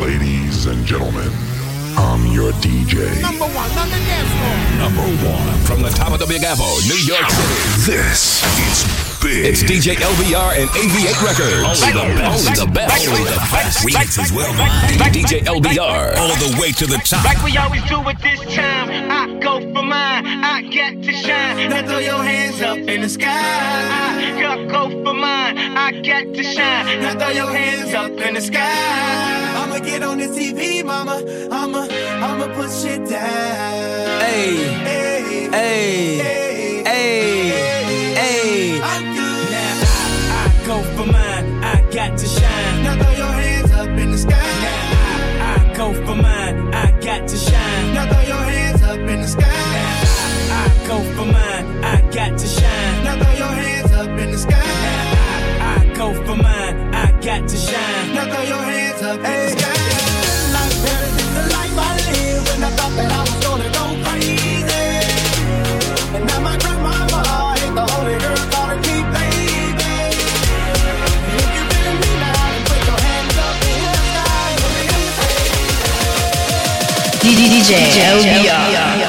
Ladies and gentlemen, I'm your DJ. Number one on the dance floor. Number one from the top of the Big Apple, New York City. This is big. It's DJ LBR and AV8 Records. Only the best. Only the best. Only the best. Remixes worldwide. DJ LBR. All the way to the top. Like we always do at this time, I go for mine, I get to shine. Now throw your hands up in the sky. I go for mine, I get to shine. Now throw your hands up in the sky. I'ma get on this TV, mama. I'ma, I'ma put shit down. Hey, Hey, hey, hey, hey, hey. For mine, I got to shine. Now throw your hands up in the sky. I, I go for mine, I got to shine. Now throw your hands up in the sky. I, I go for mine, I got to shine. Now throw your hands DJ.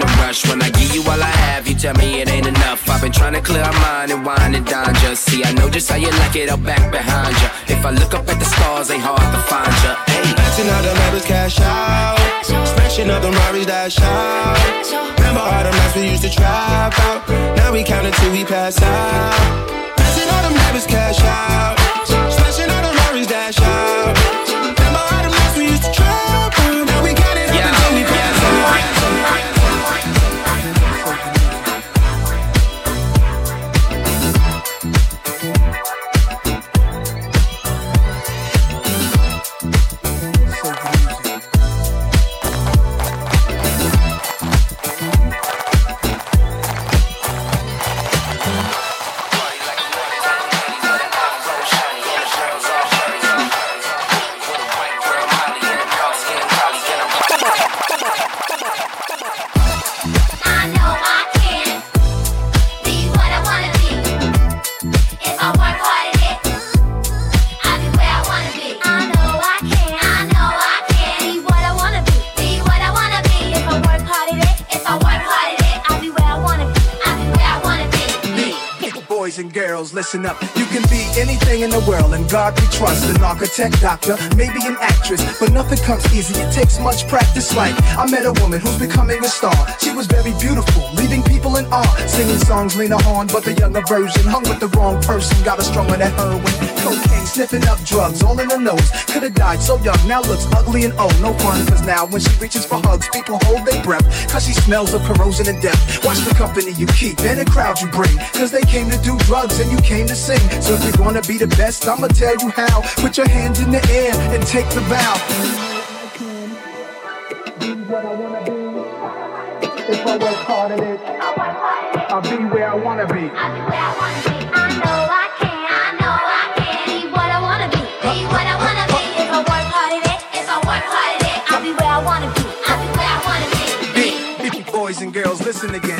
In a rush. When I give you all I have, you tell me it ain't enough. I've been trying to clear my mind and wine and dine just see. I know just how you like it, I'll back behind ya. If I look up at the stars, ain't hard to find ya. Hey. Out the cash out. Smashing up the Rari's dash out. Remember all the nights we used to trap out. Now we count until we pass out. Maxing all the members cash out. Smashing all the Rari's dash out. Listen up. You can be anything in the world, and God we trust. An architect, doctor, maybe an actress, but nothing comes easy. It takes much practice. Like I met a woman who's becoming a star. She was very beautiful, leaving people in awe. Singing songs, Lena Horne, but the younger version hung with the wrong person. Got a strung on that heroin, cocaine, sniffing up drugs, all in her nose. Could have died so young, now looks ugly and old. No fun, cause now when she reaches for hugs, people hold their breath. Cause she smells of corrosion and death. Watch the company you keep and the crowd you bring. Cause they came to do drugs and you came to sing. So if you're gonna be the best, I'ma tell you how. Put your hands in the air and take the vow. If I work hard at it, I'll be where I wanna be. Listen again.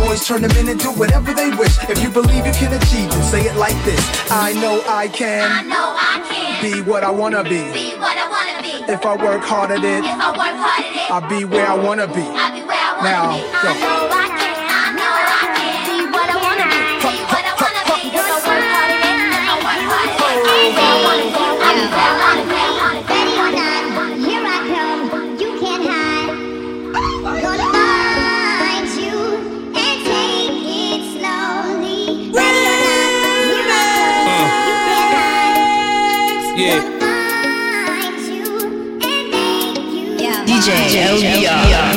boys turn them in and do whatever they wish. If you believe you can achieve, then say it like this. I know I can. I know I can Be what I wanna be. be what I wanna be. If I work hard at it, If I work hard at it, I'll be where I wanna be. I'll be where I wanna Now, be. go. I know I can. You. DJ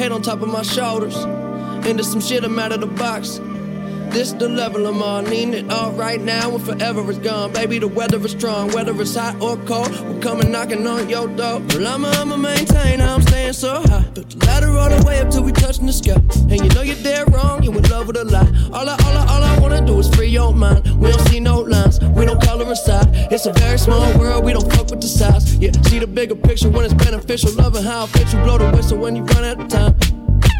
head on top of my shoulders. Into some shit, I'm out of the box. This the level I'm on. Need it all right now and forever is gone. Baby, the weather is strong. Whether it's hot or cold, we're coming knocking on your door. Well, I'ma, I'ma maintain I'm staying so high. Built the ladder all the way up till we touching the sky. And you know you're dead wrong, you in love with a lie. All I, all I, all I wanna do is free your mind. We don't see no lines, we don't color inside. It's a very small world, we don't fuck with the size. Yeah, see the bigger picture when it's beneficial. Loving how it fits you, blow the whistle when you run out of time.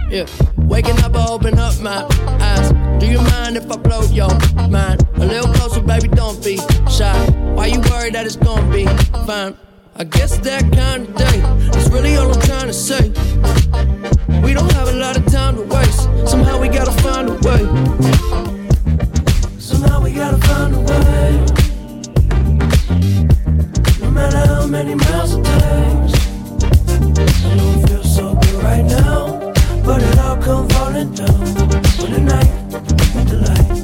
Yeah, waking up, I open up my eyes. Do you mind if I blow your mind? A little closer, baby, don't be shy. Why you worried that it's gonna be fine? I guess that kind of day is really all I'm trying to say. We don't have a lot of time to waste. Somehow we gotta find a way. Somehow we gotta find a way. No matter how many miles it takes. I know it feels so good right now, but it all come falling down. When the night the light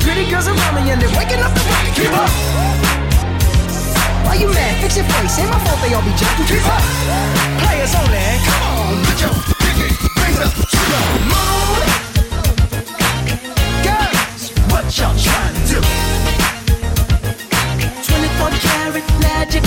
pretty girls around me and they're waking up the rocket. Keep up. Why you mad? Fix your face. Ain't my fault they all be jacking. Keep up. Players only. Come on, put your pinky rings up to the moon. Girls, what y'all trying to do? 24 karat magic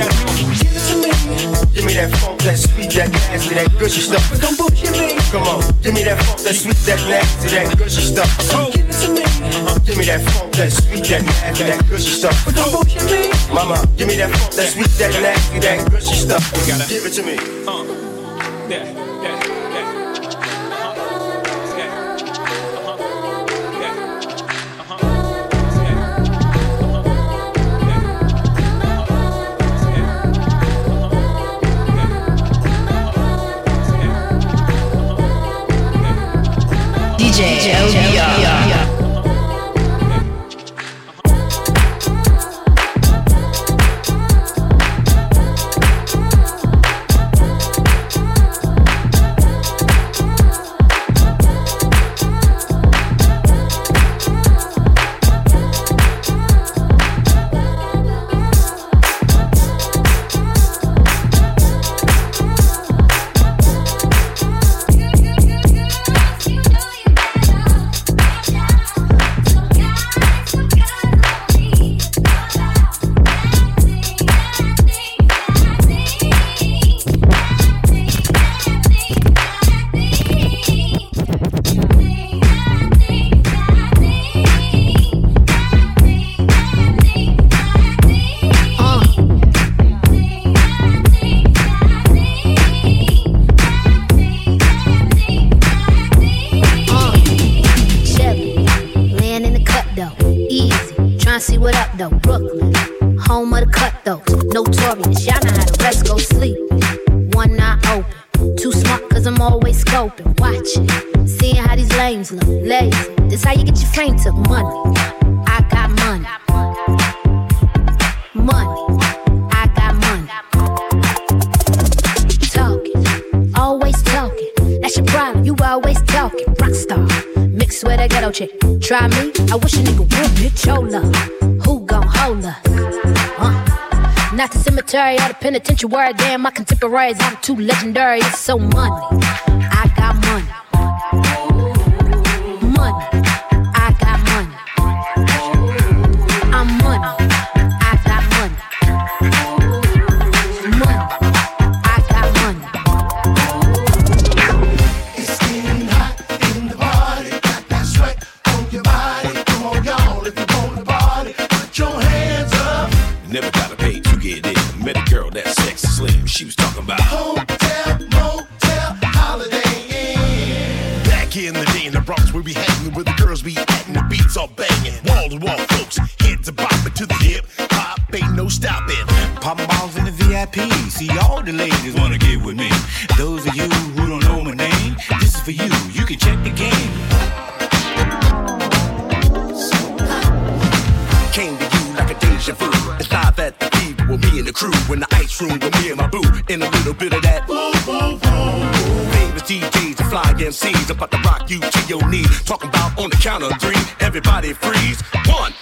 that. Give it to me. Give me that funk, that sweet, that nasty, that gushy stuff. But don't bullshit me. Come on, give me that funk, that sweet, that nasty, that gushy stuff. Come give it to me. Give me that funk, that sweet, that nasty, that gushy stuff. But don't bullshit me. Mama, give me that funk, that sweet, that nasty, that gushy stuff. Give it to me. Uh, yeah, yeah. DJ, DJ yeah. Scoping. Watching, seeing how these lames look. Lazy, this how you get your frame took. Money, I got money. Money, I got money. Talking, always talking. That's your problem, you always talking. Rockstar, mixed with a ghetto chick. Try me, I wish a nigga would hit your love. Who gon' hold us? Uh, not the cemetery or the penitentiary. Damn, my contemporaries, I'm too legendary. It's so money. I VIP. See all the ladies wanna get with me. Those of you who don't know my name, this is for you. You can check the game. Came to you like a deja vu. It's live at the fever with me and the crew. In the ice room with me and my boo. In a little bit of that. Famous DJs and fly MCs about to rock you to your knee. Talking about on the count of three. Everybody freeze. One,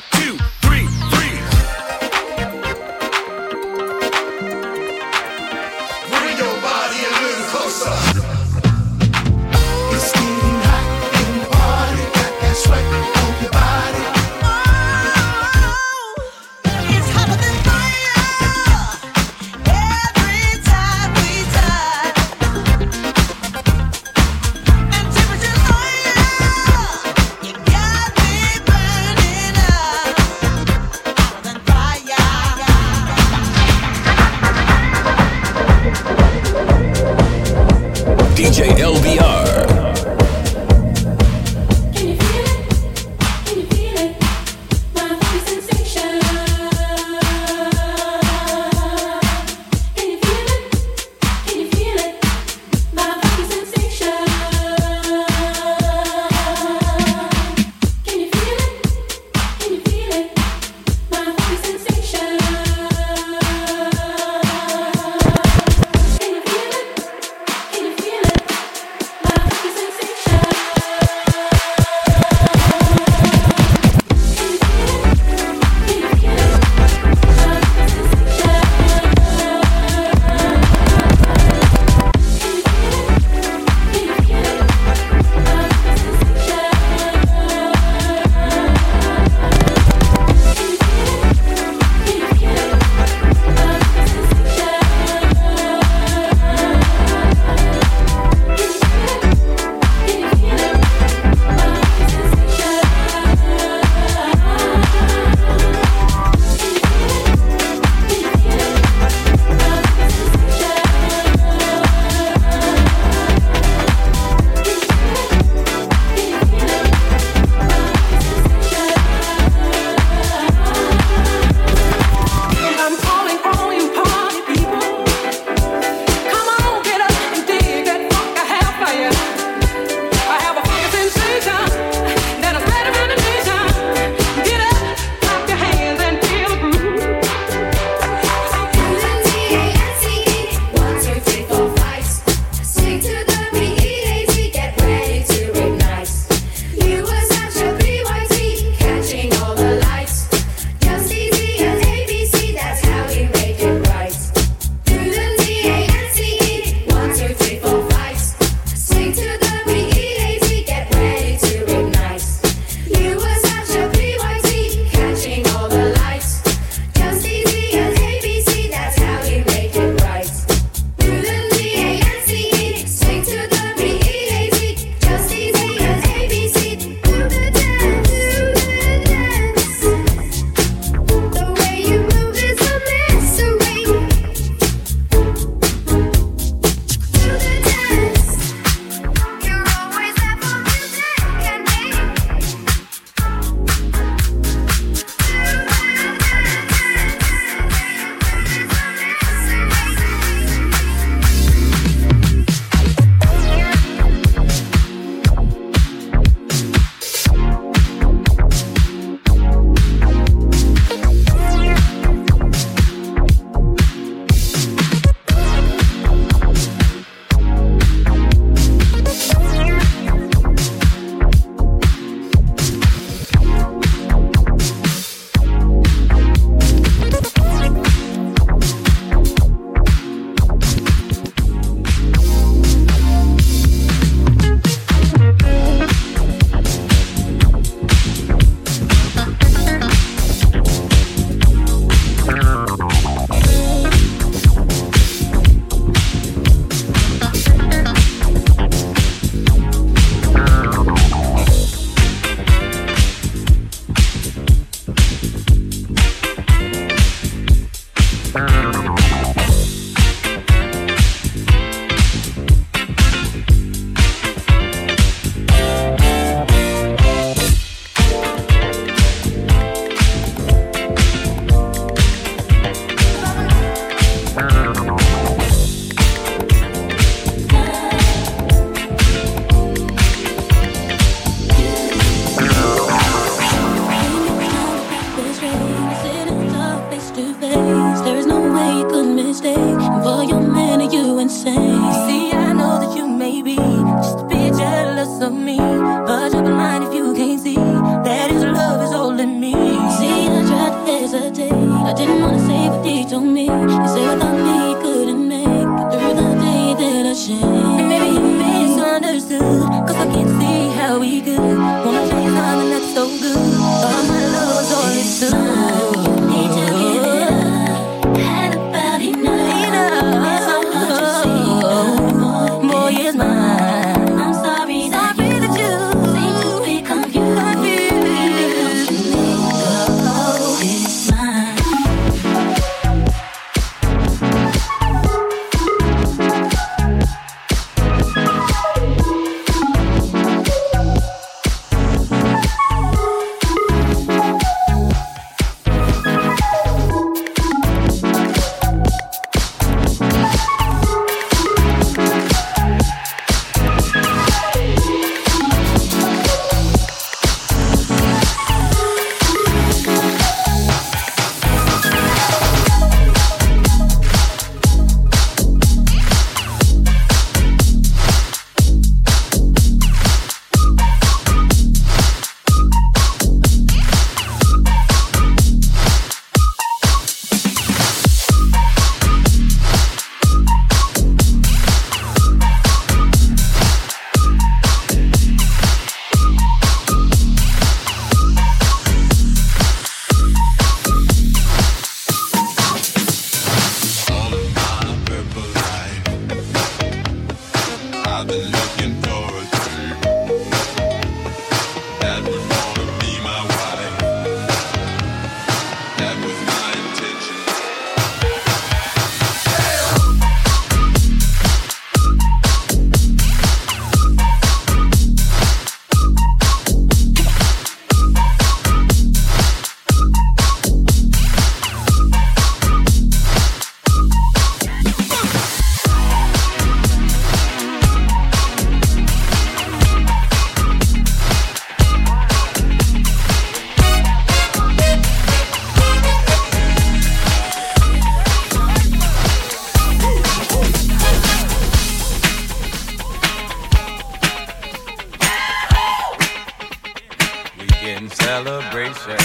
celebration.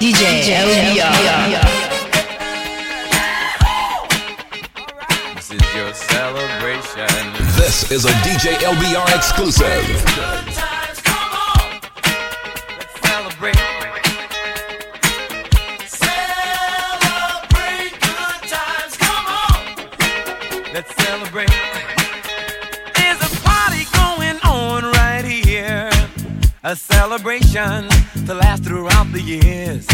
DJ LBR. This is your celebration. This is a DJ LBR exclusive. Celebrate. Celebrate good times, come on. Let's celebrate. There's a party going on right here. A celebration to last throughout the years.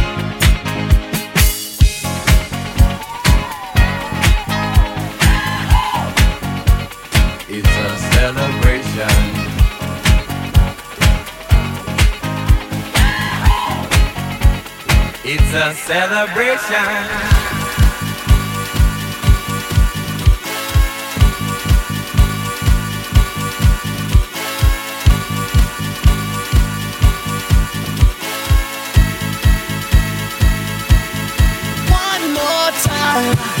It's a celebration. Time.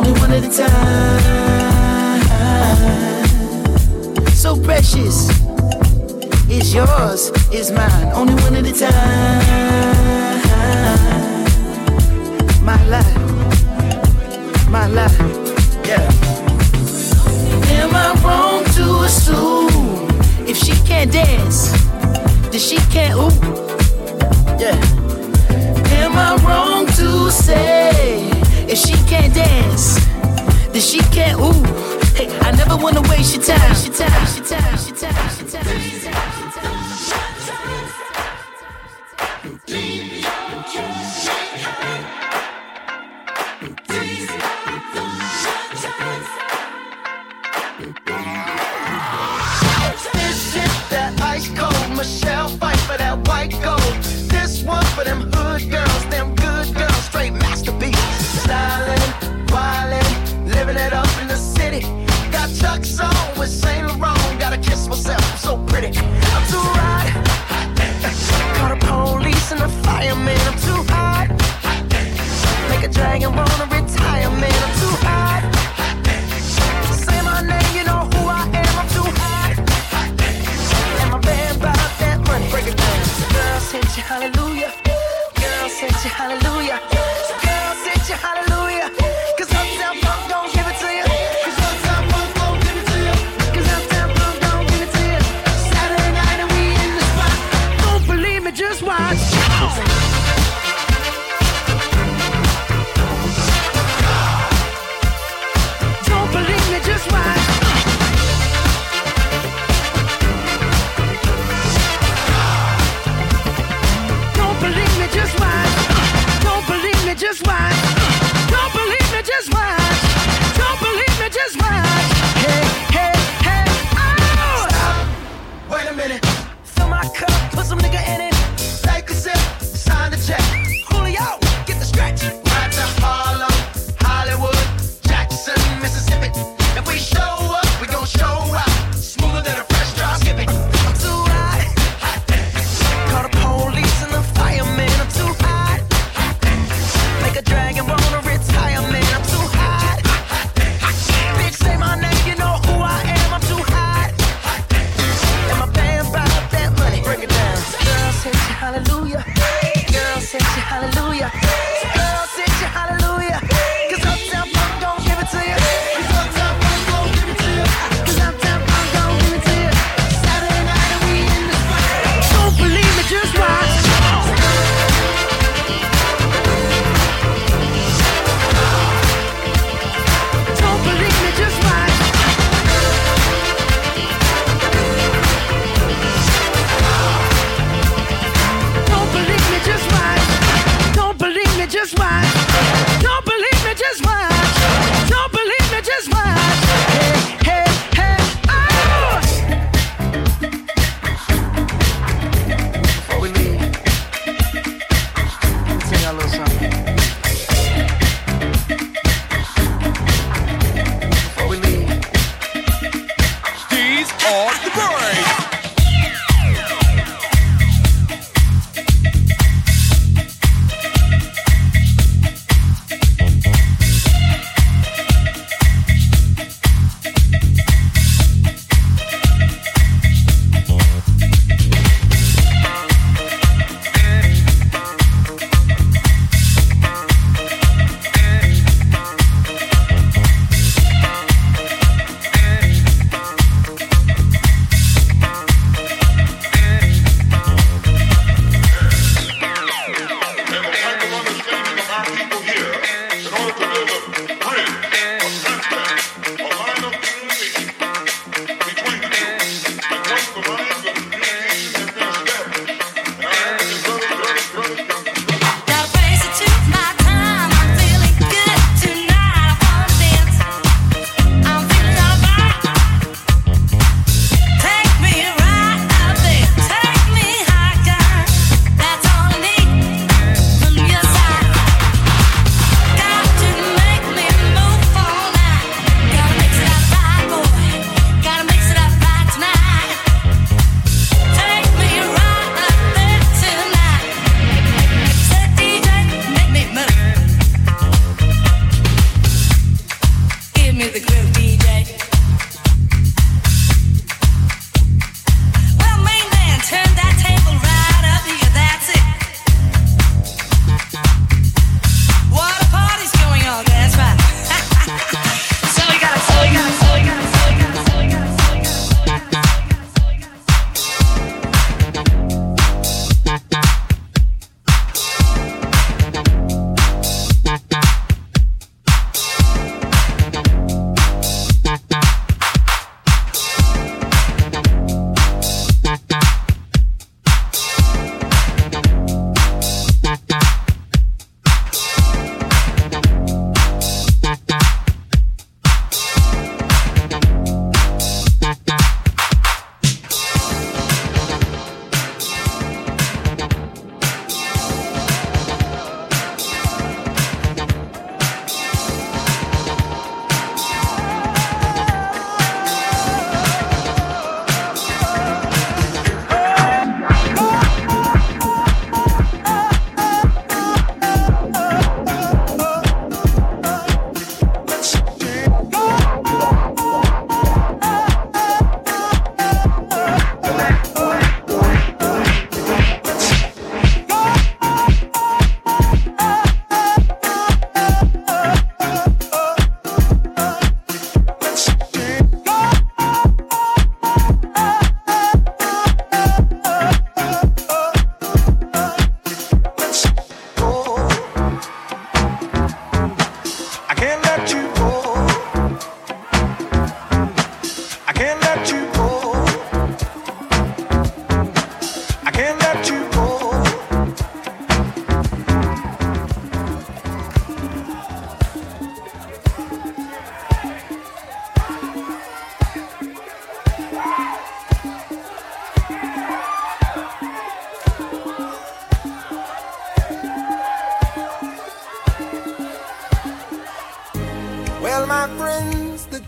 only one at a time. So precious. It's yours, it's mine, only one at a time. My life, my life, yeah. Am I wrong to assume if she can't dance, then she can't ooh? Yeah. Am I wrong to say? If she can't dance, then she can't ooh. Hey, I never wanna waste your time. She time, she time, she time, she time, she time.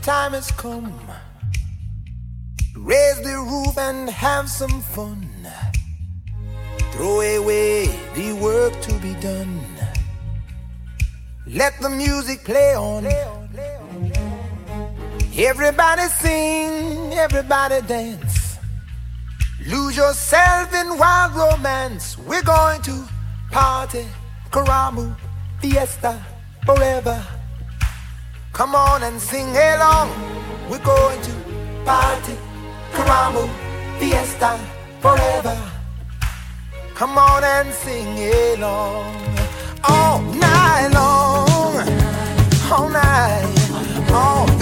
Time has come. Raise the roof and have some fun. Throw away the work to be done. Let the music play on. Everybody sing, everybody dance. Lose yourself in wild romance. We're going to party, Karamu, fiesta, forever. Come on and sing along. We're going to party, Karamu, fiesta, forever. Come on and sing along. All night long. All night. All night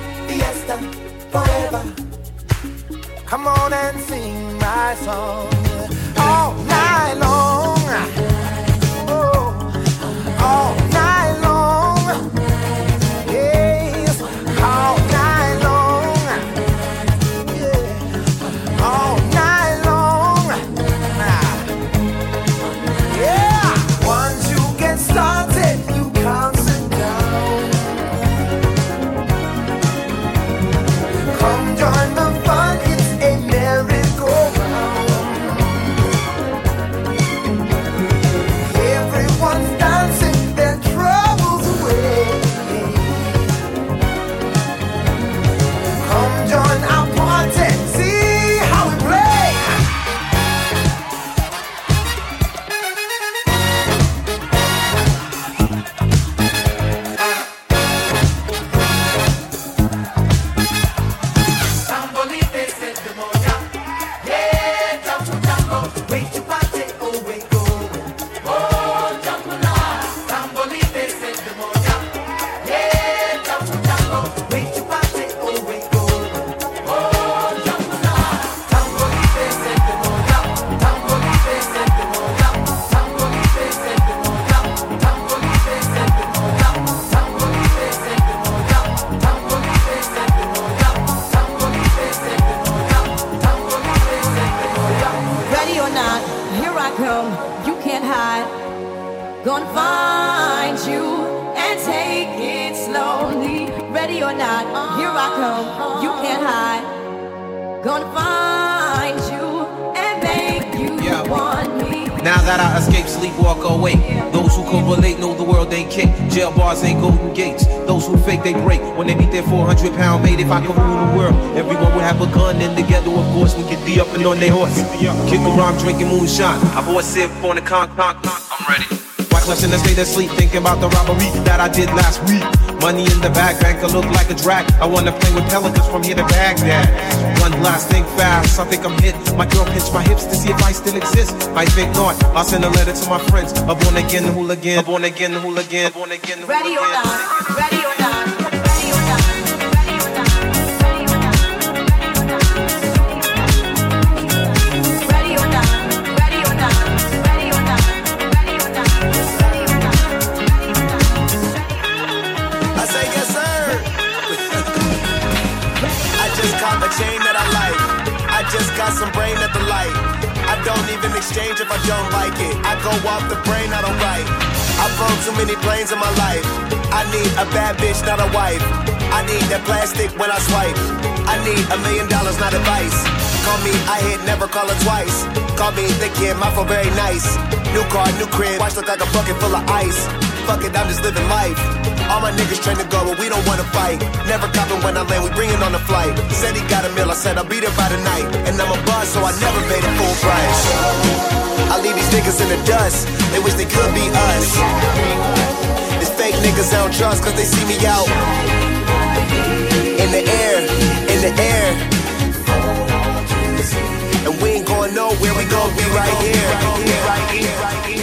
fiesta, forever. Come on and sing my song all night long. Golden gates. Those who fake, they break. When they meet their 400 pound mate, if I could rule the world, everyone would have a gun. And together, of course, we could be up and on their horse. Kick around, drinking moonshine. I bought sip on the con, con, con. I'm ready. Why clutch in the state of sleep, thinking about the robbery that I did last week. Money in the bag, banker look like a drag. I wanna play with pelicans from here to Baghdad. One last thing fast, I think I'm hit. My girl pinched my hips to see if I still exist. I think not. I'll send a letter to my friends. A born again hooligan, a born again hooligan, a born again Ready or not, ready or not. Got some brain at the light. I don't even exchange if I don't like it. I go off the brain, I don't write. I've flown too many planes in my life. I need a bad bitch, not a wife. I need that plastic when I swipe. I need a million dollars, not advice. Call me, I hit, never call her twice. Call me the kid, my phone very nice. New car, new crib, watch look like a bucket full of ice. Fuck it, I'm just living life. All my niggas train to go, but we don't wanna fight. Never copping when I land, we bring it on the flight. Said he got a meal, I said I'll be there by the night. And I'm a buzz, so I never paid a full price. I leave these niggas in the dust, they wish they could be us. It's fake niggas I don't trust cause they see me out. In the air, in the air. And we ain't going nowhere, we gon' be right here.